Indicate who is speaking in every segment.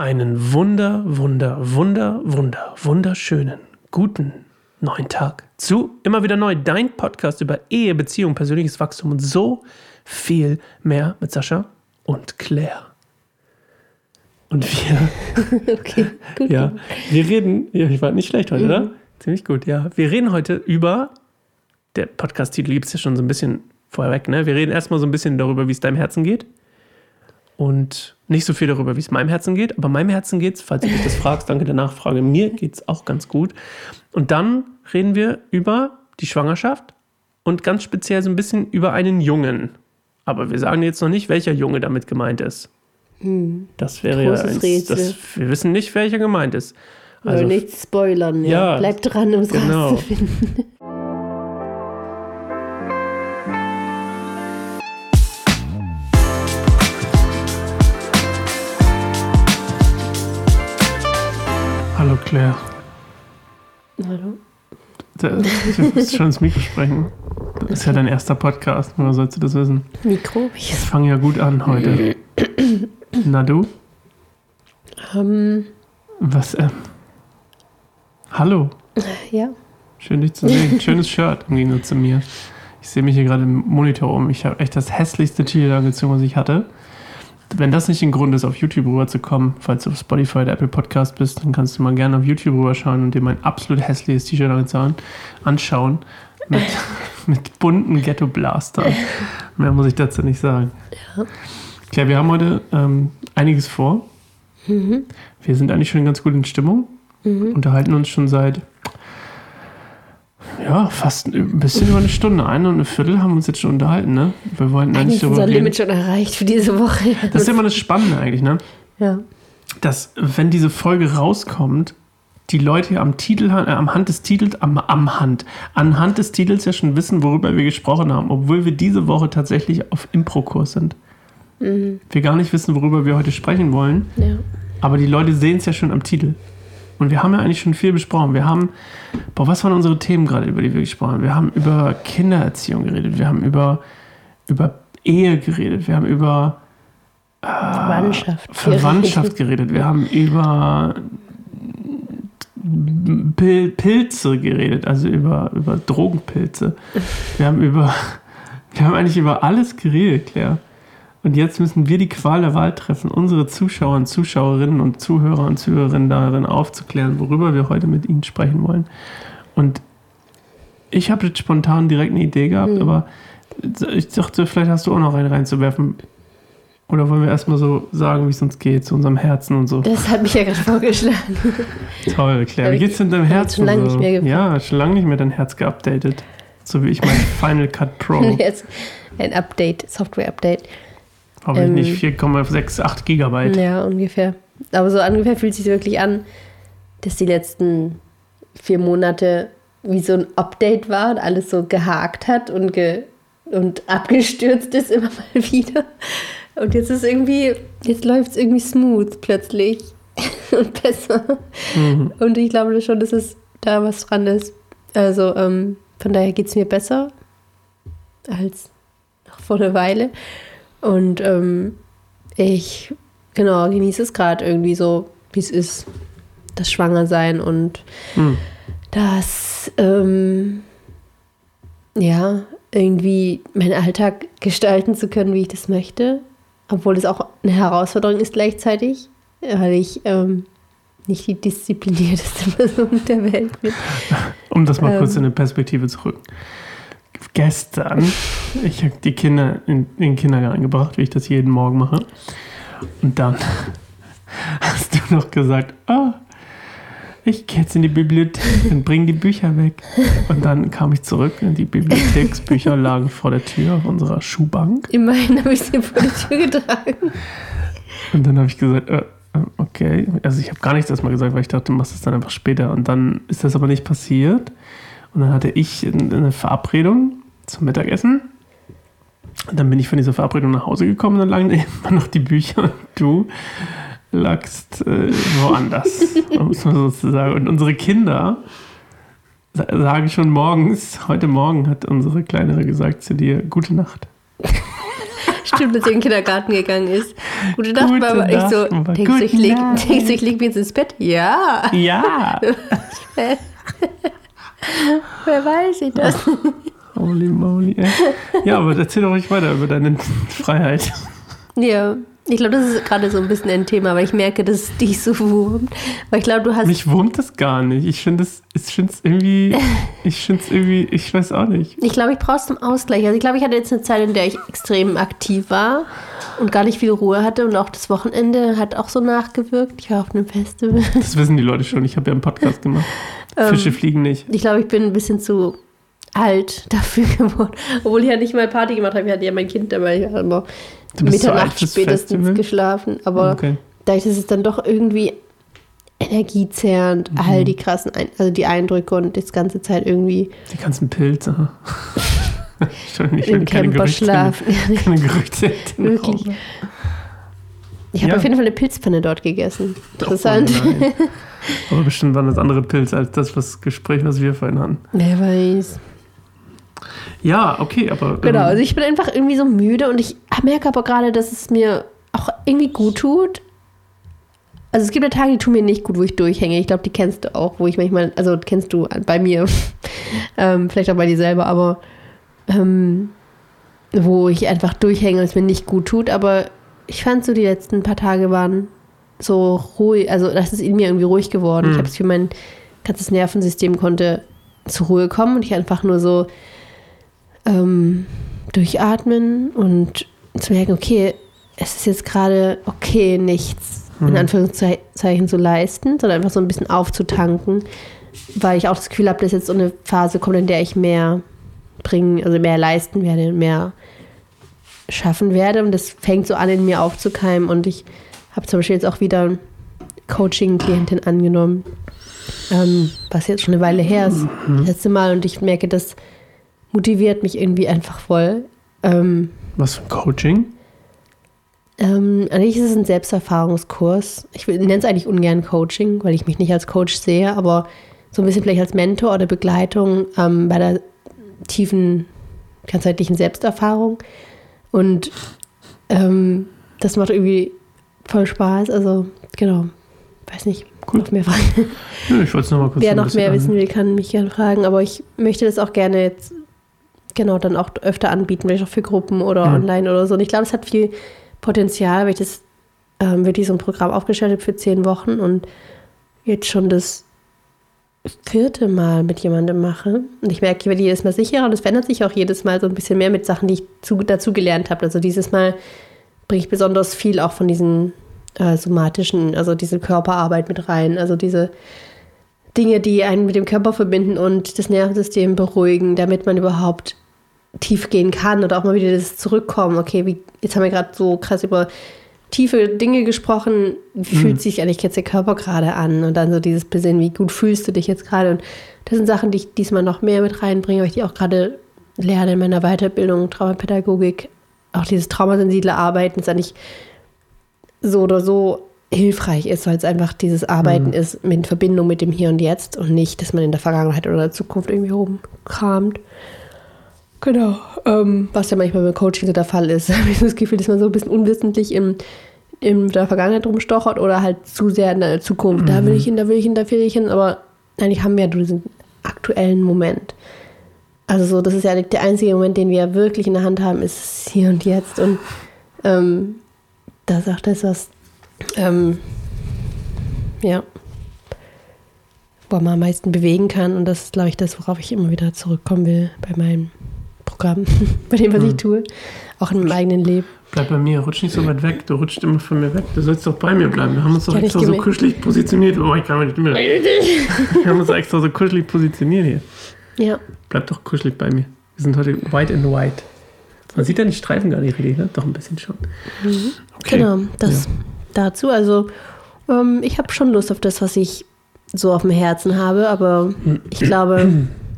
Speaker 1: Einen wunder, wunder, wunder, wunder, wunderschönen, guten neuen Tag zu immer wieder neu dein Podcast über Ehe, Beziehung, persönliches Wachstum und so viel mehr mit Sascha und Claire. Und wir,
Speaker 2: Okay, gut.
Speaker 1: ja, wir reden, ja, ich war nicht schlecht heute, oder? Ziemlich gut, ja. Wir reden heute über, der Podcast-Titel gibt es ja schon so ein bisschen vorweg, ne? Wir reden erstmal so ein bisschen darüber, wie es deinem Herzen geht. Und nicht so viel darüber, wie es meinem Herzen geht, aber meinem Herzen geht es, falls du dich das fragst, danke der Nachfrage, mir geht es auch ganz gut. Und dann reden wir über die Schwangerschaft und ganz speziell so ein bisschen über einen Jungen. Aber wir sagen jetzt noch nicht, welcher Junge damit gemeint ist. Das wäre
Speaker 2: Großes
Speaker 1: ja eins,
Speaker 2: Rätsel.
Speaker 1: das, wir wissen nicht, welcher gemeint ist.
Speaker 2: Also,
Speaker 1: Also
Speaker 2: nicht spoilern, ja.
Speaker 1: Ja,
Speaker 2: Bleibt dran, um es
Speaker 1: genau.
Speaker 2: rauszufinden.
Speaker 1: Claire.
Speaker 2: Hallo.
Speaker 1: Du musst schon ins Mikro sprechen. Das ist ja dein erster Podcast, woher sollst du das wissen?
Speaker 2: Mikro. Ich,
Speaker 1: fange ja gut an heute. Na du?
Speaker 2: ähm,
Speaker 1: Was, ähm? Hallo.
Speaker 2: ja.
Speaker 1: Schön dich zu sehen. Schönes Shirt im Gegensatz zu mir. Ich sehe mich hier gerade im Monitor um. Ich habe echt das hässlichste T-Shirt angezogen, was ich hatte. Wenn das nicht ein Grund ist, auf YouTube rüberzukommen, falls du auf Spotify oder Apple Podcast bist, dann kannst du mal gerne auf YouTube rüberschauen und dir mein absolut hässliches T-Shirt anschauen. Mit, mit bunten Ghetto-Blastern. Mehr muss ich dazu nicht sagen.
Speaker 2: Ja.
Speaker 1: Claire, wir haben heute ähm, einiges vor.
Speaker 2: Mhm.
Speaker 1: Wir sind eigentlich schon ganz gut in Stimmung. Unterhalten uns schon seit ja, fast ein bisschen über eine Stunde. Eine und eine Viertel haben wir uns jetzt schon unterhalten, ne? Wir wollten
Speaker 2: Eigentlich
Speaker 1: eigentlich darüber
Speaker 2: unser. Limit schon erreicht für diese Woche.
Speaker 1: Das ist ja immer das Spannende eigentlich, ne?
Speaker 2: ja.
Speaker 1: Dass, wenn diese Folge rauskommt, die Leute am Titel, äh, am Hand des Titels, am, am Hand, anhand des Titels ja schon wissen, worüber wir gesprochen haben, obwohl wir diese Woche tatsächlich auf Impro-Kurs sind. Wir gar nicht wissen, worüber wir heute sprechen wollen.
Speaker 2: ja.
Speaker 1: Aber die Leute sehen es ja schon am Titel. Und wir haben ja eigentlich schon viel besprochen. Wir haben, boah, was waren unsere Themen gerade, über die wir gesprochen haben? Wir haben über Kindererziehung geredet. Wir haben über, über Ehe geredet. Wir haben über
Speaker 2: Verwandtschaft.
Speaker 1: Verwandtschaft geredet. Wir haben über Pil Pilze geredet, also über, über Drogenpilze. Wir haben über, wir haben eigentlich über alles geredet, Claire. Und jetzt müssen wir die Qual der Wahl treffen, unsere Zuschauer und Zuschauerinnen und Zuhörer und Zuhörerinnen darin aufzuklären, worüber wir heute mit ihnen sprechen wollen. Und ich habe jetzt spontan direkt eine Idee gehabt, aber ich dachte, vielleicht hast du auch noch eine reinzuwerfen. Oder wollen wir erstmal so sagen, wie es uns geht, zu unserem Herzen und so?
Speaker 2: Das hat mich ja gerade vorgeschlagen.
Speaker 1: Toll, Claire. Wie geht's denn deinem Herzen?
Speaker 2: schon lange
Speaker 1: so?
Speaker 2: nicht mehr gefragt.
Speaker 1: Ja, schon lange nicht mehr dein Herz geupdatet. So wie ich mein Final Cut Pro.
Speaker 2: Jetzt ein Update, Software-Update.
Speaker 1: Habe ich
Speaker 2: Ähm,
Speaker 1: nicht 4,68 Gigabyte.
Speaker 2: Ja, ungefähr. Aber so ungefähr fühlt es sich wirklich an, dass die letzten vier Monate wie so ein Update war und alles so gehakt hat und, ge und abgestürzt ist immer mal wieder. Und jetzt ist irgendwie, jetzt läuft es irgendwie smooth plötzlich und besser.
Speaker 1: Mhm.
Speaker 2: Und ich glaube schon, dass es da was dran ist. Also ähm, von daher geht es mir besser als noch vor einer Weile. Und ähm, ich, genau, genieße es gerade irgendwie so, wie es ist, das Schwangersein und
Speaker 1: Hm.
Speaker 2: das, ähm, ja, irgendwie meinen Alltag gestalten zu können, wie ich das möchte. Obwohl es auch eine Herausforderung ist gleichzeitig, weil ich ähm, nicht die disziplinierteste Person der Welt bin.
Speaker 1: Um das mal
Speaker 2: Ähm.
Speaker 1: kurz in eine Perspektive zu rücken. Gestern, ich habe die Kinder in, in den Kindergarten gebracht, wie ich das jeden Morgen mache. Und dann hast du noch gesagt, ah, ich gehe jetzt in die Bibliothek und bring die Bücher weg. Und dann kam ich zurück und die Bibliotheksbücher lagen vor der Tür auf unserer Schuhbank.
Speaker 2: Immerhin habe ich sie vor die Tür getragen.
Speaker 1: Und dann habe ich gesagt, äh, äh, okay. Also ich habe gar nichts erstmal gesagt, weil ich dachte, du machst das dann einfach später. Und dann ist das aber nicht passiert. Und dann hatte ich eine Verabredung zum Mittagessen. Und dann bin ich von dieser Verabredung nach Hause gekommen und dann lagen immer noch die Bücher und du lagst äh, woanders, um es mal so zu sagen. Und unsere Kinder sa- sagen schon morgens, heute Morgen hat unsere Kleinere gesagt zu dir, gute Nacht.
Speaker 2: Stimmt, dass sie in den Kindergarten gegangen ist. Gute Nacht,
Speaker 1: Gute
Speaker 2: Mama. Ich so,
Speaker 1: Nacht,
Speaker 2: denkst du, ich leg,
Speaker 1: Nacht.
Speaker 2: denkst du, ich leg mich jetzt ins Bett? Ja.
Speaker 1: Ja.
Speaker 2: Wer weiß ich das?
Speaker 1: Holy moly. ey. Ja, aber erzähl doch ruhig weiter über deine Freiheit.
Speaker 2: Ja. Ich glaube, das ist gerade so ein bisschen ein Thema, weil ich merke, dass es dich so wurmt. Weil ich glaube, du hast.
Speaker 1: Mich wurmt es gar nicht. Ich finde es, ich finde es irgendwie, ich finde es irgendwie, ich weiß auch nicht.
Speaker 2: Ich glaube, ich brauche es zum Ausgleich. Also ich glaube, ich hatte jetzt eine Zeit, in der ich extrem aktiv war und gar nicht viel Ruhe hatte und auch das Wochenende hat auch so nachgewirkt. Ich war auf einem Festival.
Speaker 1: Das wissen die Leute schon. Ich habe ja einen Podcast gemacht.
Speaker 2: Ähm,
Speaker 1: Fische fliegen nicht.
Speaker 2: Ich glaube, ich bin ein bisschen zu alt dafür geworden. Obwohl ich ja nicht mal Party gemacht habe. Ich hatte ja mein Kind dabei. Ich habe immer Mitternacht spätestens
Speaker 1: Festival?
Speaker 2: geschlafen. Aber
Speaker 1: Okay.
Speaker 2: dadurch, dass es dann doch irgendwie energiezehrend,
Speaker 1: Mhm.
Speaker 2: all die krassen, Ein also die Eindrücke und das ganze Zeit irgendwie
Speaker 1: Die ganzen Pilze. Ich will nicht,
Speaker 2: im Camper schlafen.
Speaker 1: keine Gerüchte.
Speaker 2: Wirklich. Ich habe
Speaker 1: Ja.
Speaker 2: auf jeden Fall eine Pilzpfanne dort gegessen.
Speaker 1: Oh
Speaker 2: Interessant.
Speaker 1: nein. Aber bestimmt waren das andere Pilze als das was Gespräch, was wir vorhin hatten.
Speaker 2: Wer weiß.
Speaker 1: Ja, okay, aber.
Speaker 2: Genau,
Speaker 1: ähm,
Speaker 2: also ich bin einfach irgendwie so müde und ich merke aber gerade, dass es mir auch irgendwie gut tut. Also es gibt ja Tage, die tun mir nicht gut, wo ich durchhänge. Ich glaube, die kennst du auch, wo ich manchmal, also kennst du bei mir, ähm, vielleicht auch bei dir selber, aber ähm, wo ich einfach durchhänge und es mir nicht gut tut. Aber ich fand so, die letzten paar Tage waren so ruhig, also das ist in mir irgendwie ruhig geworden.
Speaker 1: Mhm.
Speaker 2: Ich habe es für mein ganzes Nervensystem konnte zur Ruhe kommen und ich einfach nur so ähm, durchatmen und zu merken, okay, es ist jetzt gerade okay, nichts in
Speaker 1: Mhm.
Speaker 2: Anführungszeichen zu leisten, sondern einfach so ein bisschen aufzutanken, weil ich auch das Gefühl habe, dass jetzt so eine Phase kommt, in der ich mehr bringen, also mehr leisten werde, mehr schaffen werde und das fängt so an, in mir aufzukeimen und ich habe zum Beispiel jetzt auch wieder Coaching-Klientin angenommen, ähm, was jetzt schon eine Weile her ist, das letzte Mal und ich merke, das motiviert mich irgendwie einfach voll. Ähm,
Speaker 1: Was für ein Coaching?
Speaker 2: ähm, eigentlich ist es ein Selbsterfahrungskurs. Ich nenne es eigentlich ungern Coaching, weil ich mich nicht als Coach sehe, aber so ein bisschen vielleicht als Mentor oder Begleitung ähm, bei der tiefen, ganzheitlichen Selbsterfahrung. Und ähm, das macht irgendwie voll Spaß. Also, genau. Weiß nicht.
Speaker 1: Cool.
Speaker 2: Noch mehr Fragen.
Speaker 1: Ja, ich wollte es nochmal kurz
Speaker 2: Wer noch mehr
Speaker 1: an-
Speaker 2: wissen will, kann mich gerne fragen. Aber ich möchte das auch gerne jetzt genau dann auch öfter anbieten, vielleicht auch für Gruppen oder
Speaker 1: Ja.
Speaker 2: online oder so. Und ich glaube, es hat viel Potenzial, weil ich das ähm, wirklich so ein Programm aufgestellt habe für zehn Wochen und jetzt schon das vierte Mal mit jemandem mache. Und ich merke, ich werde jedes Mal sicherer und es verändert sich auch jedes Mal so ein bisschen mehr mit Sachen, die ich zu, dazu gelernt habe. Also dieses Mal bringe ich besonders viel auch von diesen äh, somatischen, also diese Körperarbeit mit rein. Also diese Dinge, die einen mit dem Körper verbinden und das Nervensystem beruhigen, damit man überhaupt tief gehen kann oder auch mal wieder das Zurückkommen. Okay, wie, jetzt haben wir gerade so krass über tiefe Dinge gesprochen. Wie fühlt sich eigentlich jetzt der Körper gerade an? Und dann so dieses Besinnen, wie gut fühlst du dich jetzt gerade? Und das sind Sachen, die ich diesmal noch mehr mit reinbringe, weil ich die auch gerade lerne in meiner Weiterbildung, Traumapädagogik. Auch dieses traumasensible Arbeiten ist eigentlich so oder so hilfreich ist, weil es einfach dieses Arbeiten ist mit Verbindung mit dem Hier und Jetzt und nicht, dass man in der Vergangenheit oder der Zukunft irgendwie rumkramt. Genau. Ähm, was ja manchmal beim Coaching so der Fall ist. habe ich das Gefühl, dass man so ein bisschen unwissentlich im, in der Vergangenheit rumstochert oder halt zu sehr in der Zukunft. Da will ich hin, da will ich hin, da will ich hin. Aber eigentlich haben wir ja diesen aktuellen Moment. Also so, das ist ja der einzige Moment, den wir wirklich in der Hand haben, ist hier und jetzt. Und ähm, das ist auch das, was ähm, ja, wo man am meisten bewegen kann. Und das ist, glaube ich, das, worauf ich immer wieder zurückkommen will bei meinem Programm, bei dem, was ich tue. Auch in meinem eigenen Leben.
Speaker 1: Bleib bei mir, rutsch nicht so weit weg. Du rutscht immer von mir weg. Du sollst doch bei mir bleiben. Wir haben uns doch
Speaker 2: Ja,
Speaker 1: extra so kuschelig positioniert. Oh, ich kann mich nicht mehr. Wir haben uns extra so kuschelig positioniert hier.
Speaker 2: Ja,
Speaker 1: Bleib doch kuschelig bei mir. Wir sind heute white and white. Man sieht ja die Streifen gar nicht richtig, ne? Doch ein bisschen schon. Okay.
Speaker 2: genau, das dazu. Also, ähm, ich habe schon Lust auf das, was ich so auf dem Herzen habe, aber ich glaube,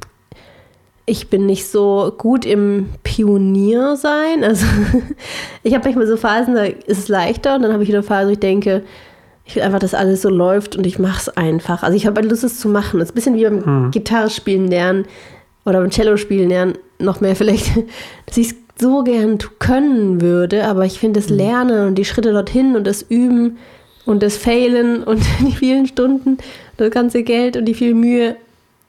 Speaker 2: ich bin nicht so gut im Pionier sein. Also, ich habe manchmal so Phasen, da ist es leichter und dann habe ich wieder Phasen, wo ich denke, ich will einfach, dass alles so läuft und ich mache es einfach. Also ich habe Lust, es zu machen. Das ist ein bisschen wie beim Gitarre spielen lernen oder beim Cello spielen lernen. Noch mehr vielleicht, dass ich es so gern können würde, aber ich finde das
Speaker 1: Mhm.
Speaker 2: Lernen und die Schritte dorthin und das Üben und das Failen und die vielen Stunden, das ganze Geld und die viel Mühe,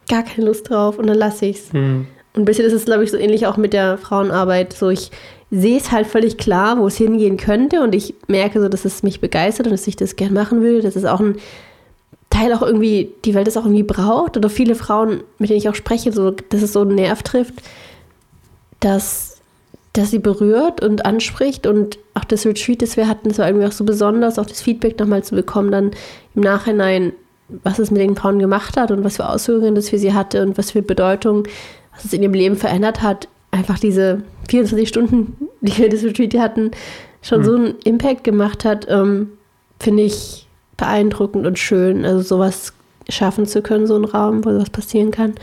Speaker 2: gar keine Lust drauf und dann lasse ich es.
Speaker 1: Hm.
Speaker 2: Und ein bisschen ist es, glaube ich, so ähnlich auch mit der Frauenarbeit. So, ich sehe es halt völlig klar, wo es hingehen könnte und ich merke so, dass es mich begeistert und dass ich das gern machen will. Das ist auch ein Teil auch irgendwie, die Welt das auch irgendwie braucht oder viele Frauen, mit denen ich auch spreche, so, dass es so einen Nerv trifft, dass, dass sie berührt und anspricht und auch das Retreat, das wir hatten, das war irgendwie auch so besonders, auch das Feedback nochmal zu bekommen, dann im Nachhinein, was es mit den Frauen gemacht hat und was für Auswirkungen das für sie hatte und was für Bedeutung, was es in ihrem Leben verändert hat. Einfach diese 24 Stunden, die wir das Retreat hatten, schon so einen Impact gemacht hat, ähm, finde ich beeindruckend und schön. Also sowas schaffen zu können, so einen Raum, wo sowas passieren kann.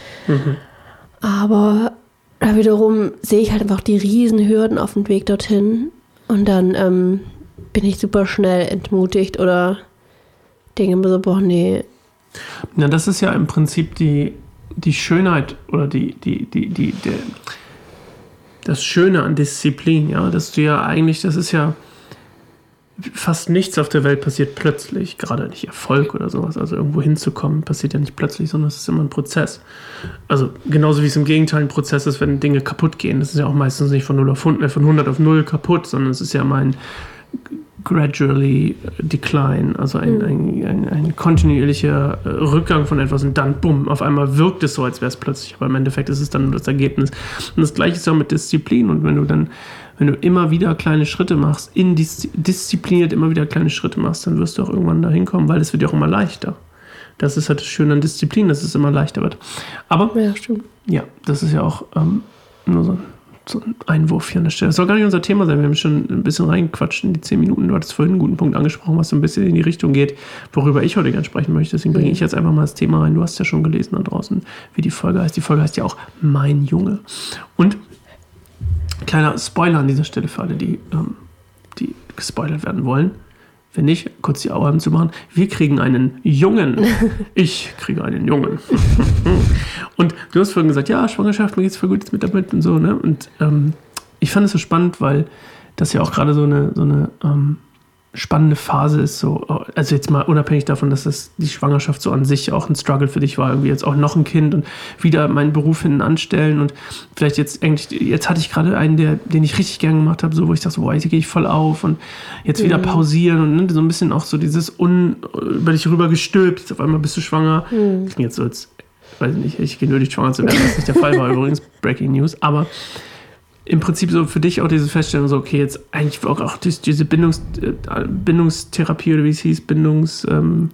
Speaker 2: Aber da wiederum sehe ich halt einfach die riesen Hürden auf dem Weg dorthin. Und dann ähm, bin ich super schnell entmutigt oder denke mir so, boah, nee.
Speaker 1: Na, das ist ja im Prinzip die, die Schönheit oder die, die, die, die, der, das Schöne an Disziplin, ja, dass du ja eigentlich, das ist ja fast nichts auf der Welt passiert plötzlich, gerade nicht Erfolg oder sowas, also irgendwo hinzukommen, passiert ja nicht plötzlich, sondern es ist immer ein Prozess. Also genauso wie es im Gegenteil ein Prozess ist, wenn Dinge kaputt gehen. Das ist ja auch meistens nicht von 0 auf 100, von 100 auf 0 kaputt, sondern es ist ja mein gradually decline, also ein, ein, ein, ein kontinuierlicher äh, Rückgang von etwas und dann, bumm, auf einmal wirkt es so, als wäre es plötzlich, aber im Endeffekt ist es dann nur das Ergebnis. Und das gleiche ist auch mit Disziplin und wenn du dann, wenn du immer wieder kleine Schritte machst, in diszipliniert immer wieder kleine Schritte machst, dann wirst du auch irgendwann dahin kommen, weil es wird ja auch immer leichter. Das ist halt das Schöne an Disziplin, dass es immer leichter wird. Aber
Speaker 2: Ja,
Speaker 1: ja, das ist ja auch ähm, nur so ein, so ein Einwurf hier an der Stelle. Das soll gar nicht unser Thema sein. Wir haben schon ein bisschen reingequatscht in die zehn Minuten. Du hattest vorhin einen guten Punkt angesprochen, was so ein bisschen in die Richtung geht, worüber ich heute gerne sprechen möchte. Deswegen bringe ich jetzt einfach mal das Thema rein. Du hast ja schon gelesen da draußen, wie die Folge heißt. Die Folge heißt ja auch Mein Junge. Und kleiner Spoiler an dieser Stelle für alle, die, ähm, die gespoilert werden wollen. Wenn nicht, kurz die Augen zu machen. Wir kriegen einen Jungen. Ich kriege einen Jungen. Und du hast vorhin gesagt, ja, Schwangerschaft, mir geht's voll gut mit damit und so, ne? Und ähm, ich fand es so spannend, weil das ja auch gerade so eine, so eine ähm, spannende Phase ist. So, also jetzt mal unabhängig davon, dass das die Schwangerschaft so an sich auch ein Struggle für dich war, irgendwie jetzt auch noch ein Kind und wieder meinen Beruf hinten anstellen und vielleicht jetzt eigentlich, jetzt hatte ich gerade einen, der, den ich richtig gern gemacht habe, so wo ich dachte, so, boah, jetzt gehe ich voll auf und jetzt wieder pausieren und ne, so ein bisschen auch so dieses un über dich rüber gestülpt, auf einmal bist du schwanger. Klingt jetzt so, als weiß ich nicht, ich genötigt schwanger zu werden, was nicht der Fall war übrigens, Breaking News, aber im Prinzip so für dich auch diese Feststellung, so, okay, jetzt eigentlich auch, auch diese, Bindungs, äh, Bindungstherapie oder wie es hieß, Bindungs, ähm,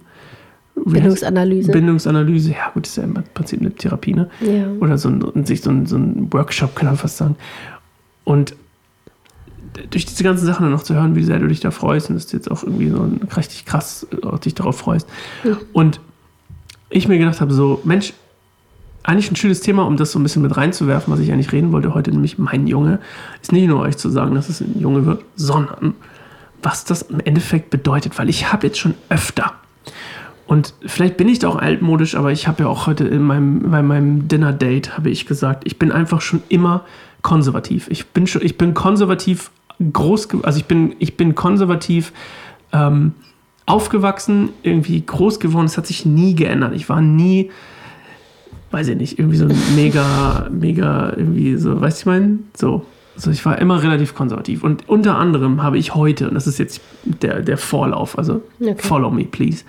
Speaker 2: Bindungsanalyse.
Speaker 1: Bindungsanalyse, ja gut, ist ja im Prinzip eine Therapie, ne?
Speaker 2: ja.
Speaker 1: Oder so ein, sich so ein, so ein Workshop, kann man fast sagen. Und durch diese ganzen Sachen dann noch zu hören, wie sehr du dich da freust und dass du jetzt auch irgendwie so richtig krass äh, dich darauf freust. Und ich mir gedacht habe, so, Mensch, eigentlich ein schönes Thema, um das so ein bisschen mit reinzuwerfen, was ich eigentlich reden wollte heute, nämlich mein Junge, ist nicht nur euch zu sagen, dass es ein Junge wird, sondern was das im Endeffekt bedeutet, weil ich habe jetzt schon öfter und vielleicht bin ich da auch altmodisch, aber ich habe ja auch heute in meinem, bei meinem Dinner-Date, habe ich gesagt, ich bin einfach schon immer konservativ. Ich bin schon, ich bin konservativ groß, also ich bin, ich bin konservativ ähm, aufgewachsen, irgendwie groß geworden. Es hat sich nie geändert. Ich war nie, weiß ich nicht, irgendwie so ein mega, mega, irgendwie so, weißt du, ich meine, so. Also ich war immer relativ konservativ. Und unter anderem habe ich heute, und das ist jetzt der, der Vorlauf, also
Speaker 2: Okay.
Speaker 1: follow me, please.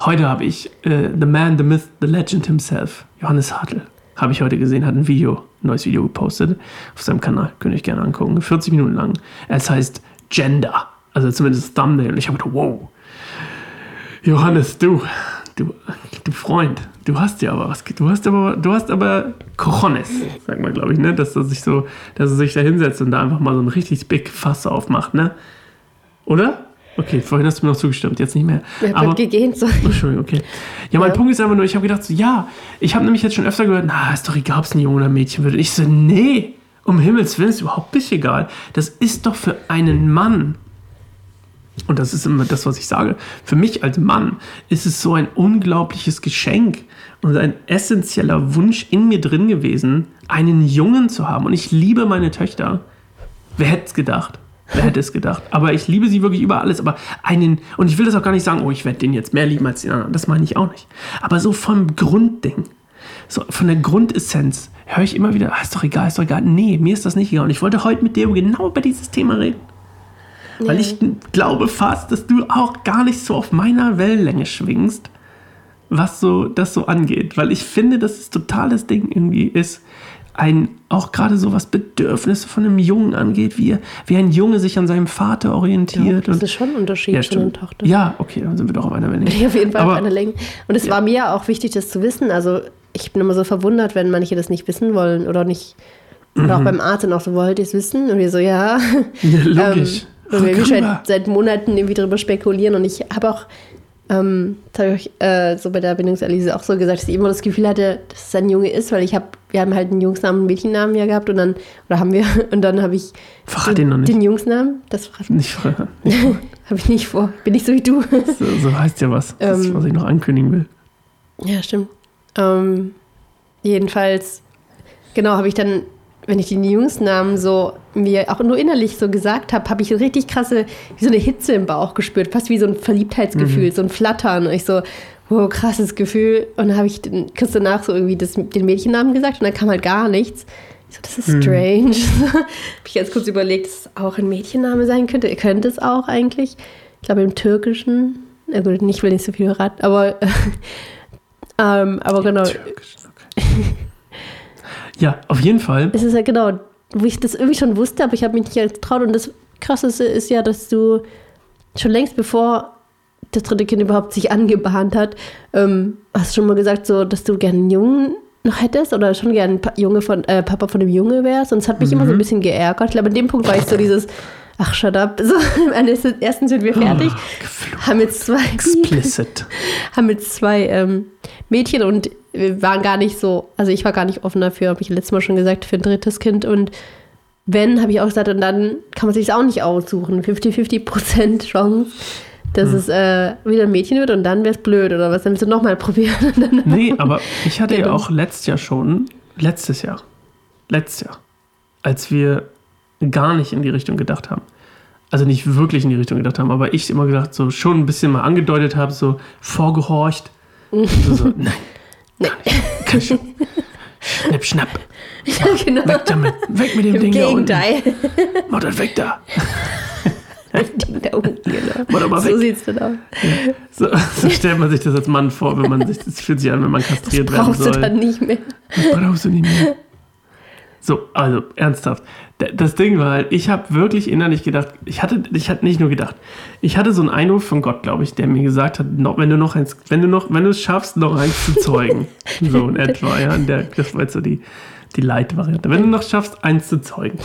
Speaker 1: Heute habe ich äh, The Man, The Myth, The Legend himself, Johannes Hartl, habe ich heute gesehen, hat ein Video, ein neues Video gepostet auf seinem Kanal. Könnt ihr euch gerne angucken. 40 Minuten lang. Es heißt Gender. Also zumindest Thumbnail. Und ich habe gedacht, wow. Johannes, du, du, du Freund, du hast ja aber was, du hast aber, du hast aber Cojones, sagt man, glaube ich, ne? Dass er sich so, dass er sich da hinsetzt und da einfach mal so ein richtig big Fass aufmacht, ne? Oder? Okay, vorhin hast du mir noch zugestimmt, jetzt nicht mehr.
Speaker 2: Habe
Speaker 1: Aber,
Speaker 2: gerade gegähnt. So.
Speaker 1: Entschuldigung, okay. Ja, mein
Speaker 2: Ja.
Speaker 1: Punkt ist einfach nur, ich habe gedacht, so, ja, ich habe nämlich jetzt schon öfter gehört, na, ist doch egal, ob es ein Junge oder ein Mädchen wird. Ich so, nee, um Himmels Willen ist überhaupt nicht egal. Das ist doch für einen Mann und das ist immer das, was ich sage, für mich als Mann ist es so ein unglaubliches Geschenk und ein essentieller Wunsch in mir drin gewesen, einen Jungen zu haben. Und ich liebe meine Töchter Wer hätte es gedacht? Wer hätte es gedacht? Aber ich liebe sie wirklich über alles. Aber einen, und ich will das auch gar nicht sagen, oh, ich werde den jetzt mehr lieben als den anderen. Das meine ich auch nicht. Aber so vom Grundding, so von der Grundessenz, höre ich immer wieder, ah, ist doch egal, ist doch egal. Nee, mir ist das nicht egal. Und ich wollte heute mit dir genau über dieses Thema reden. Weil
Speaker 2: Ja.
Speaker 1: ich glaube fast, dass du auch gar nicht so auf meiner Wellenlänge schwingst, was so das so angeht. Weil ich finde, dass es totales Ding irgendwie ist, ein, auch gerade so was Bedürfnisse von einem Jungen angeht, wie, wie ein Junge sich an seinem Vater orientiert.
Speaker 2: das
Speaker 1: und,
Speaker 2: ist schon ein Unterschied
Speaker 1: ja,
Speaker 2: zu einer. Tochter.
Speaker 1: Ja, okay, dann sind wir doch auf einer Wellenlänge.
Speaker 2: Ja, auf jeden Fall
Speaker 1: Aber-
Speaker 2: auf einer Länge. Und es war mir ja auch wichtig, das zu wissen. Also ich bin immer so verwundert, wenn manche das nicht wissen wollen oder nicht. Oder
Speaker 1: Mhm.
Speaker 2: auch beim Arzt und auch so, wollt ihr es wissen? Und wir so, ja.
Speaker 1: Ja, logisch.
Speaker 2: Ähm, und wir
Speaker 1: Rüber.
Speaker 2: seit, seit Monaten irgendwie drüber spekulieren. Und ich habe auch, ähm, das habe ich euch äh, so bei der Bindungsanalyse auch so gesagt, dass ich immer das Gefühl hatte, dass es ein Junge ist, weil ich habe, wir haben halt einen Jungsnamen, einen Mädchennamen ja gehabt und dann, oder haben wir, und dann habe ich
Speaker 1: Verrat ihn noch nicht.
Speaker 2: den Jungsnamen, das verrate
Speaker 1: Nicht verraten.
Speaker 2: habe ich nicht vor, bin nicht so wie du.
Speaker 1: So, so heißt ja was, das,
Speaker 2: Ähm.
Speaker 1: was ich noch ankündigen will.
Speaker 2: Ja, stimmt. Ähm, jedenfalls, genau, habe ich dann, wenn ich den Jungsnamen so mir auch nur innerlich so gesagt habe, habe ich so richtig krasse, wie so eine Hitze im Bauch gespürt, fast wie so ein Verliebtheitsgefühl, so ein Flattern. Und ich so, wow, krasses Gefühl. Und dann habe ich den, kurz danach so irgendwie das, den Mädchennamen gesagt und dann kam halt gar nichts. Ich so, das ist strange. habe ich jetzt kurz überlegt, dass es auch ein Mädchenname sein könnte. Könnte es auch eigentlich. Ich glaube im Türkischen. Na gut, ich will nicht so viel raten, aber, ähm, aber genau.
Speaker 1: Türkisch, okay. ja, auf jeden Fall.
Speaker 2: Es ist ja genau, wo ich das irgendwie schon wusste, aber ich habe mich nicht getraut. Und das Krasseste ist ja, dass du schon längst bevor das dritte Kind überhaupt sich angebahnt hat, ähm, hast schon mal gesagt, so, dass du gerne einen Jungen noch hättest oder schon gerne Junge von, äh, Papa von dem Junge wärst. Und es hat mich immer so ein bisschen geärgert. Ich glaube, an dem Punkt war ich so dieses, ach, shut up. So, am ersten sind wir fertig.
Speaker 1: Oh.
Speaker 2: Haben jetzt zwei
Speaker 1: Explicit.
Speaker 2: haben jetzt zwei ähm, Mädchen und wir waren gar nicht so, also ich war gar nicht offen dafür, habe ich letztes Mal schon gesagt, für ein drittes Kind. Und wenn, habe ich auch gesagt, und dann kann man sich auch nicht aussuchen. 50-50% Chance, dass es äh, wieder ein Mädchen wird und dann wäre es blöd oder was, dann willst du nochmal probieren.
Speaker 1: Nee, aber ich hatte ja auch letztes Jahr schon, letztes Jahr, letztes Jahr, als wir gar nicht in die Richtung gedacht haben. Also nicht wirklich in die Richtung gedacht haben, aber ich immer gedacht, so schon ein bisschen mal angedeutet habe, so vorgehorcht. Und du so, nein,
Speaker 2: Nee.
Speaker 1: kann ich. Schnipp, schnapp,
Speaker 2: ja, genau.
Speaker 1: weg damit, weg mit dem
Speaker 2: Im
Speaker 1: Ding da unten.
Speaker 2: Gegenteil.
Speaker 1: Mach das weg da.
Speaker 2: Das Ding da unten, genau.
Speaker 1: Mal
Speaker 2: So
Speaker 1: weg.
Speaker 2: sieht's dann aus.
Speaker 1: So, so stellt man sich das als Mann vor, wenn man sich, das fühlt sich an, wenn man kastriert werden
Speaker 2: Brauchst
Speaker 1: soll.
Speaker 2: du dann nicht mehr.
Speaker 1: Das brauchst du nicht mehr. So, also ernsthaft. Das Ding war halt, ich habe wirklich innerlich gedacht, ich hatte, ich hatte nicht nur gedacht, ich hatte so einen Eindruck von Gott, glaube ich, der mir gesagt hat, noch, wenn du noch eins, wenn du noch, wenn du es schaffst, noch eins zu zeugen, so in etwa, ja, in der, das war jetzt so die, die Light-Variante. Wenn du noch schaffst, eins zu zeugen,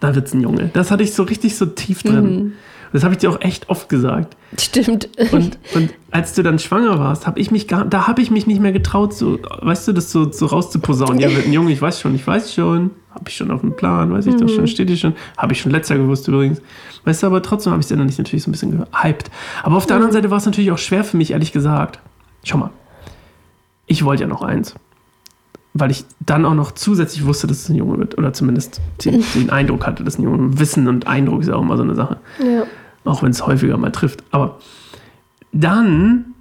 Speaker 1: da wird's ein Junge. Das hatte ich so richtig so tief drin. Das habe ich dir auch echt oft gesagt.
Speaker 2: Stimmt.
Speaker 1: Und, und als du dann schwanger warst, habe ich mich gar, da habe ich mich nicht mehr getraut, so, weißt du, das so, so rauszuposaunen. Ja, wird ein Junge, ich weiß schon, ich weiß schon, habe ich schon auf dem Plan, weiß ich doch schon, steht hier schon, habe ich schon letztes Jahr gewusst übrigens. Weißt du, aber trotzdem habe ich es dann nicht natürlich so ein bisschen gehypt. Aber auf der anderen Seite war es natürlich auch schwer für mich, ehrlich gesagt. Schau mal, ich wollte ja noch eins. Weil ich dann auch noch zusätzlich wusste, dass es ein Junge wird. Oder zumindest den, den Eindruck hatte, dass ein Junge. Wissen und Eindruck ist ja auch immer so eine Sache
Speaker 2: ja.
Speaker 1: auch wenn es häufiger mal trifft. Aber dann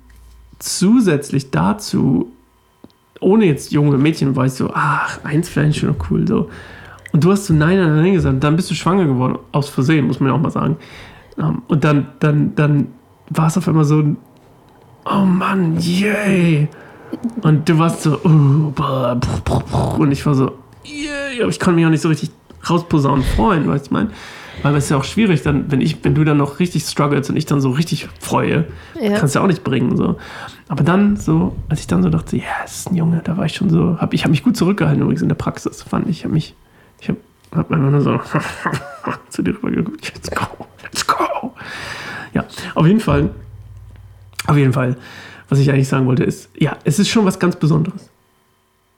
Speaker 1: zusätzlich dazu, ohne jetzt junge Mädchen, ich so, ach, eins vielleicht schon noch cool. So. Und du hast so nein, nein, nein gesagt. Dann bist du schwanger geworden, aus Versehen, muss man ja auch mal sagen. Ähm, Und dann, dann, dann war es auf einmal so, oh Mann, yay. Und du warst so, uh, und ich war so, yay. Aber ich konnte mich auch nicht so richtig rausposaunen freuen, weißt du, ich mein? Weil es ist ja auch schwierig, dann, wenn ich, wenn du dann noch richtig struggles und ich dann so richtig freue,
Speaker 2: Ja.
Speaker 1: kannst du ja auch nicht bringen. So. Aber dann so, als ich dann so dachte, ja, es ist ein Junge, da war ich schon so, hab, ich habe mich gut zurückgehalten übrigens in der Praxis, fand ich. Ich habe mich, ich habe hab einfach nur so zu dir rüber geguckt, let's go, let's go. Ja, auf jeden Fall, auf jeden Fall, was ich eigentlich sagen wollte, ist, ja, es ist schon was ganz Besonderes.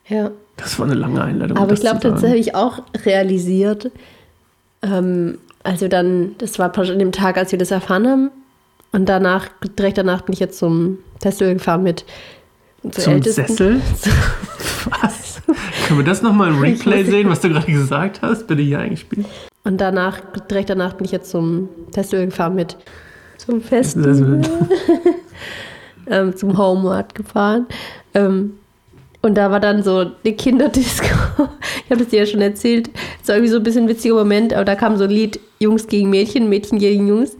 Speaker 2: ja.
Speaker 1: Das war eine lange Einleitung.
Speaker 2: Aber ich glaube,
Speaker 1: zu
Speaker 2: das
Speaker 1: sagen.
Speaker 2: habe ich auch realisiert. Ähm, also dann, das war an dem Tag, als wir das erfahren haben. Und danach, direkt danach bin ich jetzt zum Festival gefahren mit
Speaker 1: Zum
Speaker 2: Ältesten.
Speaker 1: Sessel? Was? Können wir das nochmal im Replay sehen, was du gerade gesagt hast? Bitte hier eingespielt.
Speaker 2: Und danach, direkt danach bin ich jetzt zum Festival gefahren mit. Zum Festival. ähm, zum Homeward gefahren. Ähm, und da war dann so eine Kinderdisco. Ich habe das dir ja schon erzählt. Es war irgendwie so ein bisschen ein witziger Moment, aber da kam so ein Lied Jungs gegen Mädchen, Mädchen gegen Jungs.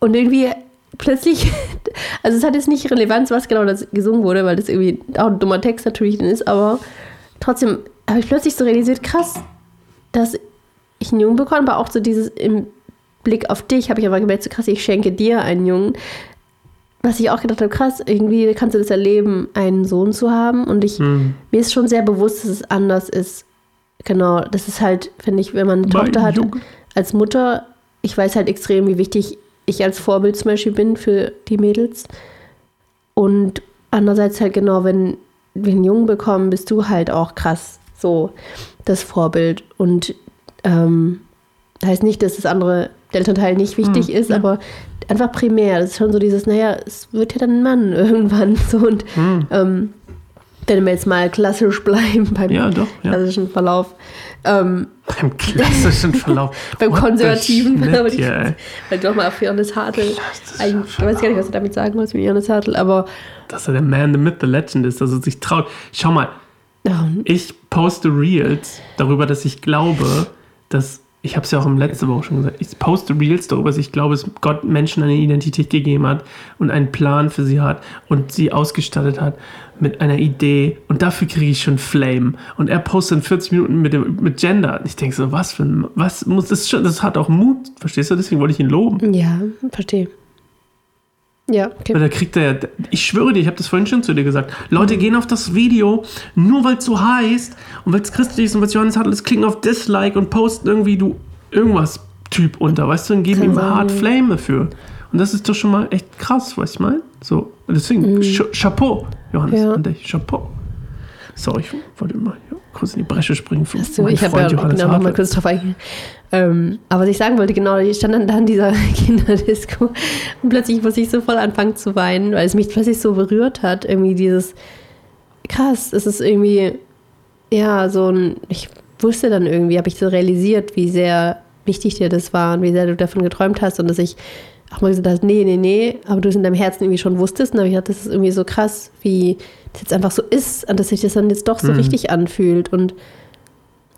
Speaker 2: Und irgendwie plötzlich, also es hat jetzt nicht Relevanz, was genau das gesungen wurde, weil das irgendwie auch ein dummer Text natürlich ist, aber trotzdem habe ich plötzlich so realisiert, krass, dass ich einen Jungen bekomme, aber auch so dieses im Blick auf dich habe ich aber gemerkt, so krass, ich schenke dir einen Jungen. Was ich auch gedacht habe, krass, irgendwie kannst du das erleben, einen Sohn zu haben. Und ich, hm. mir ist schon sehr bewusst, dass es anders ist. Genau, das ist halt, finde ich, wenn man eine mein Tochter hat, Junge. als Mutter, ich weiß halt extrem, wie wichtig ich als Vorbild zum Beispiel bin für die Mädels. Und andererseits halt genau, wenn wir einen Jungen bekommen, bist du halt auch krass so das Vorbild. Und ähm, heißt nicht, dass das andere Elternteil nicht wichtig hm, ist, ja. aber einfach primär. Das ist schon so dieses, naja, es wird ja dann ein Mann irgendwann. So und hm. ähm, wenn wir jetzt mal klassisch bleiben beim
Speaker 1: ja, doch, ja.
Speaker 2: klassischen Verlauf. Ähm,
Speaker 1: beim klassischen Verlauf.
Speaker 2: beim What konservativen. Schnitt, yeah. Weil doch mal auf Johannes Hartl. Ich weiß gar nicht, was du damit sagen wolltest mit Johannes Hartl, aber.
Speaker 1: Dass er der Man, the Myth, the Legend ist, dass er sich traut. Schau mal, ich poste Reels darüber, dass ich glaube, dass ich habe es ja auch im letzten Woche schon gesagt, ich poste Reels darüber, dass ich glaube, dass Gott Menschen eine Identität gegeben hat und einen Plan für sie hat und sie ausgestattet hat mit einer Idee und dafür kriege ich schon Flame. Und er postet in 40 Minuten mit, dem, mit Gender. Ich denke so, was für ein, was muss das schon, das hat auch Mut, verstehst du? Deswegen wollte ich ihn loben.
Speaker 2: Ja, verstehe. Ja,
Speaker 1: okay. Weil da kriegt er, ich schwöre dir, ich habe das vorhin schon zu dir gesagt. Leute gehen auf das Video, nur weil es so heißt und weil es christlich ist und was Johannes hat, das klicken auf Dislike und posten irgendwie du irgendwas Typ unter, weißt du, und geben Kann ihm hart Flame dafür. Und das ist doch schon mal echt krass, weißt du mal? So, deswegen, mhm. Chapeau, Johannes, ja. an dich, Chapeau. Sorry, ich wollte mal ja, kurz in die Bresche springen.
Speaker 2: Für Achso, ich habe ja Johannes genau nochmal kurz drauf eingegangen. Ähm, aber was ich sagen wollte, genau, ich stand dann da in dieser Kinderdisco und plötzlich muss ich so voll anfangen zu weinen, weil es mich plötzlich so berührt hat. Irgendwie dieses, krass, es ist irgendwie, ja, so ein, ich wusste dann irgendwie, habe ich so realisiert, wie sehr wichtig dir das war und wie sehr du davon geträumt hast und dass ich auch mal gesagt habe, nee, nee, nee, aber du es in deinem Herzen irgendwie schon wusstest. Und da habe ich gedacht, das ist irgendwie so krass, wie das jetzt einfach so ist und dass sich das dann jetzt doch so mhm. richtig anfühlt und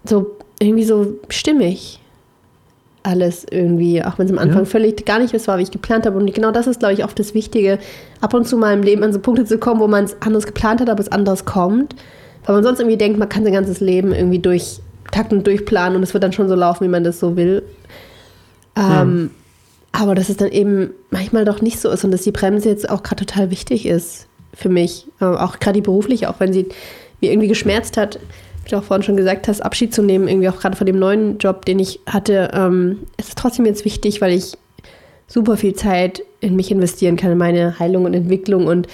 Speaker 2: so irgendwie so stimmig alles irgendwie, auch wenn es am Anfang ja. völlig gar nicht das war, wie ich geplant habe. Und genau das ist, glaube ich, oft das Wichtige, ab und zu mal im Leben an so Punkte zu kommen, wo man es anders geplant hat, aber es anders kommt. Weil man sonst irgendwie denkt, man kann sein ganzes Leben irgendwie durchtakten und durchplanen und es wird dann schon so laufen, wie man das so will. Ähm, ja. Aber dass es dann eben manchmal doch nicht so ist und dass die Bremse jetzt auch gerade total wichtig ist für mich. Äh, auch gerade die berufliche, auch wenn sie mir irgendwie geschmerzt hat wie du auch vorhin schon gesagt hast, Abschied zu nehmen, irgendwie auch gerade von dem neuen Job, den ich hatte, ähm, es trotzdem jetzt wichtig, weil ich super viel Zeit in mich investieren kann, in meine Heilung und Entwicklung und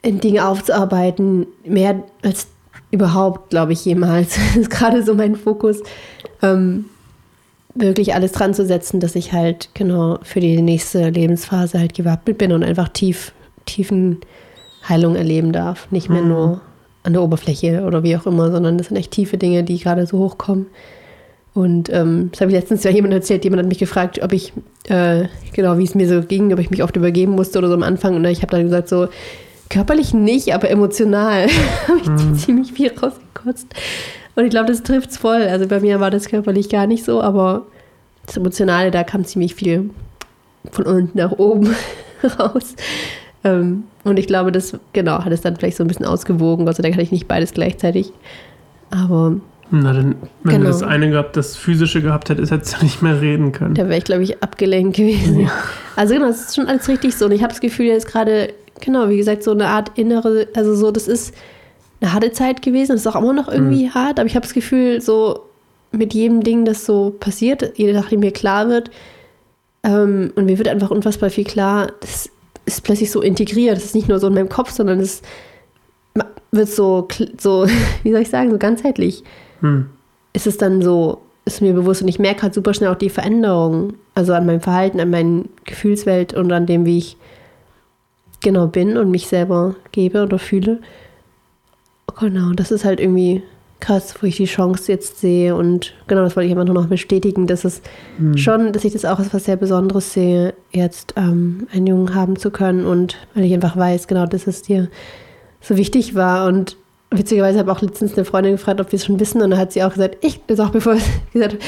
Speaker 2: in Dinge aufzuarbeiten, mehr als überhaupt, glaube ich, jemals. Das ist gerade so mein Fokus, ähm, wirklich alles dran zu setzen, dass ich halt genau für die nächste Lebensphase halt gewappnet bin und einfach tief, tiefen Heilung erleben darf. Nicht mehr mhm. nur an der Oberfläche oder wie auch immer, sondern das sind echt tiefe Dinge, die gerade so hochkommen. Und ähm, das habe ich letztens ja jemand erzählt, jemand hat mich gefragt, ob ich, äh, genau, wie es mir so ging, ob ich mich oft übergeben musste oder so am Anfang. Und ich habe dann gesagt, so körperlich nicht, aber emotional habe ich mhm. ziemlich viel rausgekotzt. Und ich glaube, das trifft es voll. Also bei mir war das körperlich gar nicht so, aber das Emotionale, da kam ziemlich viel von unten nach oben raus. Ähm, und ich glaube, das, genau, hat es dann vielleicht so ein bisschen ausgewogen. Gott sei Dank hatte ich nicht beides gleichzeitig. Aber.
Speaker 1: Na, dann, wenn genau. du das eine gehabt, das physische gehabt hättest, hättest du nicht mehr reden können.
Speaker 2: Da wäre ich, glaube ich, abgelenkt gewesen. Ja. Also, genau, das ist schon alles richtig so. Und ich habe das Gefühl, jetzt gerade, genau, wie gesagt, so eine Art innere, also so, das ist eine harte Zeit gewesen. Das ist auch immer noch irgendwie mhm. hart. Aber ich habe das Gefühl, so mit jedem Ding, das so passiert, jede Sache, die mir klar wird, ähm, und mir wird einfach unfassbar viel klar, das ist plötzlich so integriert. Es ist nicht nur so in meinem Kopf, sondern es wird so, so wie soll ich sagen, so ganzheitlich. Hm. Ist es dann so, ist mir bewusst und ich merke halt super schnell auch die Veränderung, also an meinem Verhalten, an meiner Gefühlswelt und an dem, wie ich genau bin und mich selber gebe oder fühle. Genau, das ist halt irgendwie, krass, wo ich die Chance jetzt sehe. Und genau, das wollte ich einfach nur noch bestätigen, dass es
Speaker 1: Hm.
Speaker 2: schon, dass ich das auch als was sehr Besonderes sehe, jetzt ähm, einen Jungen haben zu können. Und weil ich einfach weiß, genau, dass es dir so wichtig war. Und witzigerweise habe auch letztens eine Freundin gefragt, ob wir es schon wissen. Und dann hat sie auch gesagt, ich, das auch bevor gesagt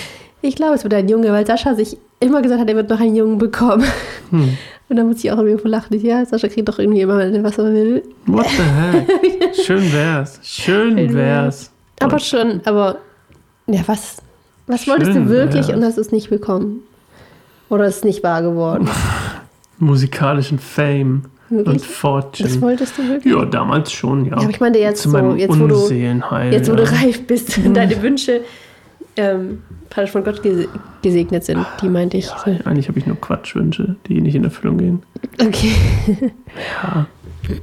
Speaker 2: ich glaube, es wird ein Junge, weil Sascha sich immer gesagt hat, er wird noch einen Jungen bekommen.
Speaker 1: Hm.
Speaker 2: Und dann muss ich auch irgendwo lachen. Ich, ja, Sascha kriegt doch irgendwie immer, was er will.
Speaker 1: What the heck? Schön wär's. Schön
Speaker 2: Schön
Speaker 1: wär's.
Speaker 2: Aber schon, aber ja, was, was wolltest du wirklich
Speaker 1: wär's.
Speaker 2: und hast es nicht bekommen? Oder ist es nicht wahr geworden?
Speaker 1: Musikalischen Fame und
Speaker 2: Wirklich?
Speaker 1: Fortune.
Speaker 2: Das wolltest du wirklich?
Speaker 1: Ja, damals schon, ja.
Speaker 2: Ja, aber ich meine jetzt
Speaker 1: Zu
Speaker 2: so, jetzt wo du, jetzt wo du reif bist und deine Wünsche ähm, praktisch von Gott gese gesegnet sind, die meinte ich.
Speaker 1: Ja, eigentlich habe ich nur Quatschwünsche, die nicht in Erfüllung gehen.
Speaker 2: Okay.
Speaker 1: Ja.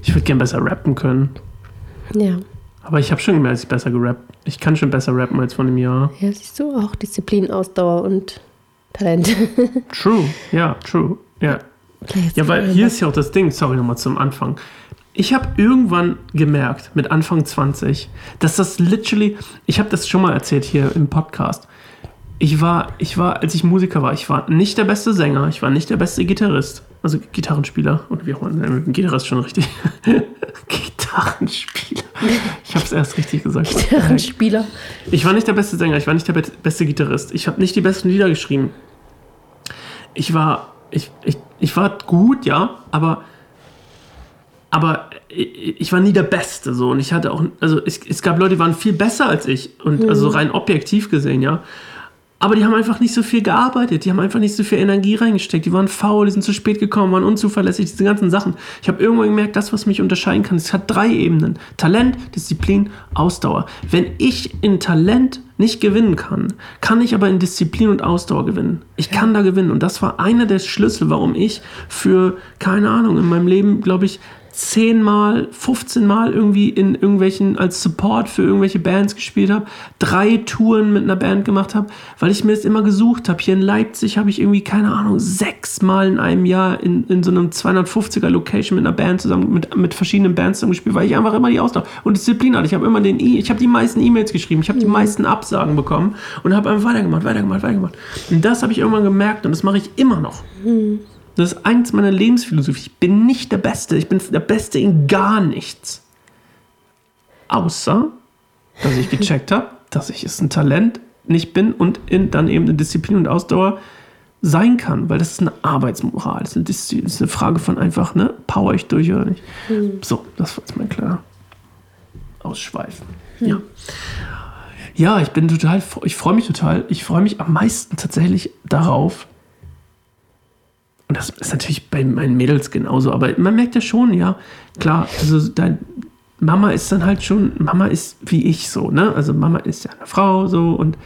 Speaker 1: Ich würde gern besser rappen können.
Speaker 2: Ja.
Speaker 1: Aber ich habe schon gemerkt, dass ich besser gerappt. Ich kann schon besser rappen als vor einem Jahr.
Speaker 2: Ja, siehst du, auch Disziplin, Ausdauer und Talent.
Speaker 1: True, ja, true. Ja, ja weil hier ist ja auch das Ding, sorry nochmal zum Anfang. Ich habe irgendwann gemerkt, mit Anfang 20, dass das literally, ich habe das schon mal erzählt hier im Podcast. Ich war, ich war, als ich Musiker war, ich war nicht der beste Sänger, ich war nicht der beste Gitarrist, also Gitarrenspieler und wie auch immer, Gitarrist schon richtig. Gitarrenspieler. Ich habe es erst richtig gesagt.
Speaker 2: Gitarrenspieler.
Speaker 1: Ich war nicht der beste Sänger, ich war nicht der be beste Gitarrist. Ich habe nicht die besten Lieder geschrieben. Ich war, ich, ich, ich war gut, ja, aber, aber ich, war nie der Beste so und ich hatte auch, also es, es gab Leute, die waren viel besser als ich und also rein objektiv gesehen, ja. Aber die haben einfach nicht so viel gearbeitet, die haben einfach nicht so viel Energie reingesteckt, die waren faul, die sind zu spät gekommen, waren unzuverlässig, diese ganzen Sachen. Ich habe irgendwann gemerkt, das, was mich unterscheiden kann, es hat drei Ebenen. Talent, Disziplin, Ausdauer. Wenn ich in Talent nicht gewinnen kann, kann ich aber in Disziplin und Ausdauer gewinnen. Ich kann da gewinnen und das war einer der Schlüssel, warum ich für, keine Ahnung, in meinem Leben, glaube ich, zehnmal, 15 Mal irgendwie in irgendwelchen, als Support für irgendwelche Bands gespielt habe, drei Touren mit einer Band gemacht habe, weil ich mir das immer gesucht habe. Hier in Leipzig habe ich irgendwie, keine Ahnung, sechs Mal in einem Jahr in, in so einem 250er Location mit einer Band zusammen, mit, mit verschiedenen Bands zusammen gespielt, weil ich einfach immer die Ausdauer und Disziplin hatte. Ich habe immer den, E- ich habe die meisten E-Mails geschrieben, ich habe die meisten Absagen bekommen und habe einfach weitergemacht, weitergemacht, weitergemacht. Und das habe ich irgendwann gemerkt und das mache ich immer noch. Das ist eins meiner Lebensphilosophie. Ich bin nicht der Beste. Ich bin der Beste in gar nichts. Außer, dass ich gecheckt habe, dass ich es ein Talent nicht bin und in, dann eben eine Disziplin und Ausdauer sein kann, weil das ist eine Arbeitsmoral. Das ist eine, das ist eine Frage von einfach, ne, power ich durch oder nicht. So, das war jetzt mein kleiner Ausschweif. Ja. Ja, ich bin total, ich freue mich total. Ich freue mich am meisten tatsächlich darauf, und das ist natürlich bei meinen Mädels genauso, aber man merkt ja schon, ja, klar, also dein Mama ist dann halt schon, Mama ist wie ich so, ne? Also Mama ist ja eine Frau so und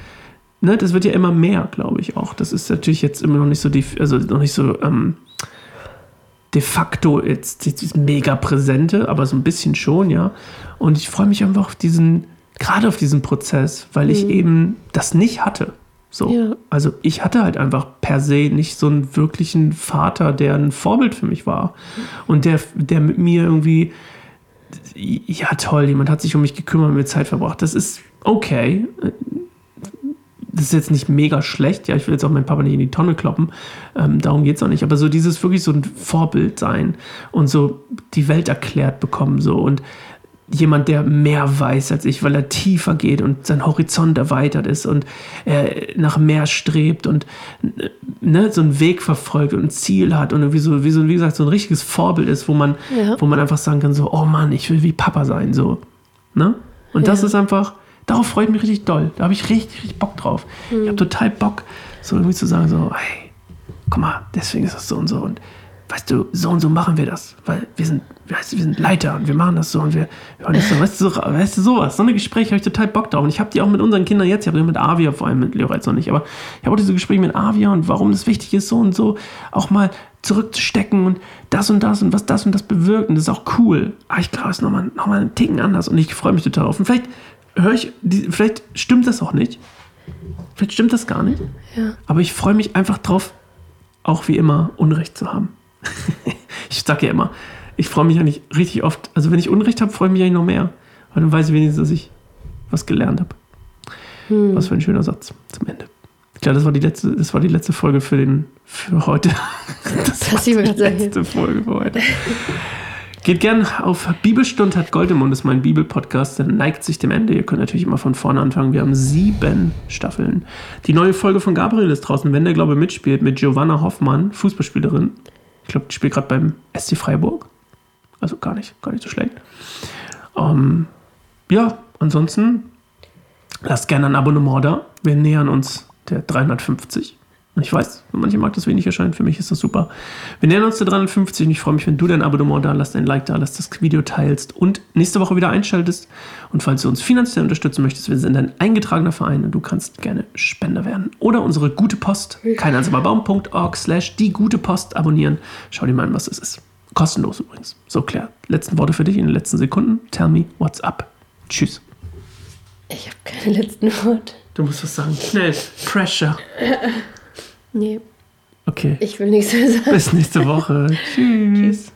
Speaker 1: ne, das wird ja immer mehr, glaube ich auch. Das ist natürlich jetzt immer noch nicht so, also noch nicht so ähm, de facto jetzt dieses mega präsente, aber so ein bisschen schon, ja. Und ich freue mich einfach auf diesen, gerade auf diesen Prozess, weil ich eben das nicht hatte. So.
Speaker 2: Ja.
Speaker 1: Also ich hatte halt einfach per se nicht so einen wirklichen Vater, der ein Vorbild für mich war. Und der, der mit mir irgendwie, ja toll, jemand hat sich um mich gekümmert und mir Zeit verbracht. Das ist okay. Das ist jetzt nicht mega schlecht. Ja, ich will jetzt auch meinen Papa nicht in die Tonne kloppen. Ähm, darum geht es auch nicht. Aber so dieses wirklich so ein Vorbild sein und so die Welt erklärt bekommen so und jemand, der mehr weiß als ich, weil er tiefer geht und sein Horizont erweitert ist und er nach mehr strebt und ne, so einen Weg verfolgt und ein Ziel hat und wie so, wie so, wie gesagt, so ein richtiges Vorbild ist, wo man,
Speaker 2: Ja.
Speaker 1: wo man einfach sagen kann, so, oh Mann, ich will wie Papa sein, so. Ne? Und das
Speaker 2: Ja.
Speaker 1: ist einfach, darauf freue ich mich richtig doll. Da habe ich richtig, richtig Bock drauf. Ich habe total Bock, so irgendwie zu sagen, so, hey, guck mal, deswegen ist das so und so. Und weißt du, so und so machen wir das. Weil wir sind, weißt du, wir sind Leiter und wir machen das so und wir, wir machen das so, weißt du, so, weißt du, sowas. So eine Gespräche habe ich total Bock drauf. Und ich habe die auch mit unseren Kindern jetzt, ich habe die mit Avia, vor allem mit Leo jetzt noch nicht, aber ich habe auch diese Gespräche mit Avia und warum das wichtig ist, so und so auch mal zurückzustecken und das und das und was das und das bewirkt. Und das ist auch cool. Aber ich glaube, es ist nochmal noch mal einen Ticken anders und ich freue mich total drauf. Und vielleicht höre ich, vielleicht stimmt das auch nicht. Vielleicht stimmt das gar nicht.
Speaker 2: Ja.
Speaker 1: Aber ich freue mich einfach drauf, auch wie immer Unrecht zu haben. ich sage ja immer, ich freue mich eigentlich richtig oft, also wenn ich Unrecht habe, freue ich mich eigentlich noch mehr. Weil dann weiß ich wenigstens, dass ich was gelernt habe. Was für ein schöner Satz zum Ende. Ich glaube, das war die letzte, das war die letzte Folge für den für heute. Das,
Speaker 2: ich mir
Speaker 1: die letzte Folge für heute. Geht gern auf Bibelstund hat Gold im Mund, ist mein Bibelpodcast, der neigt sich dem Ende. Ihr könnt natürlich immer von vorne anfangen. Wir haben sieben Staffeln. Die neue Folge von Gabriel ist draußen, wenn der Glaube mitspielt, mit Giovanna Hoffmann, Fußballspielerin. Ich glaube, die spielt gerade beim SC Freiburg. Also gar nicht, gar nicht so schlecht. Ähm, ja, ansonsten lasst gerne ein Abonnement da. Wir nähern uns der 350. Und ich weiß, für manche mag das wenig erscheinen, für mich ist das super. Wir nähern uns der 350 und ich freue mich, wenn du dein Abonnement da lässt, ein Like da lässt, das Video teilst und nächste Woche wieder einschaltest. Und falls du uns finanziell unterstützen möchtest, wir sind ein eingetragener Verein und du kannst gerne Spender werden. Oder unsere gute Post, keineinsamerbaum.org slash die gute Post abonnieren. Schau dir mal an, was es ist. Kostenlos übrigens. So, Claire, letzten Worte für dich in den letzten Sekunden. Tell me what's up. Tschüss.
Speaker 2: Ich habe keine letzten Worte.
Speaker 1: Du musst was sagen. Schnell. Pressure.
Speaker 2: Nee,
Speaker 1: Okay.
Speaker 2: ich will nichts mehr sagen.
Speaker 1: Bis nächste Woche. Tschüss.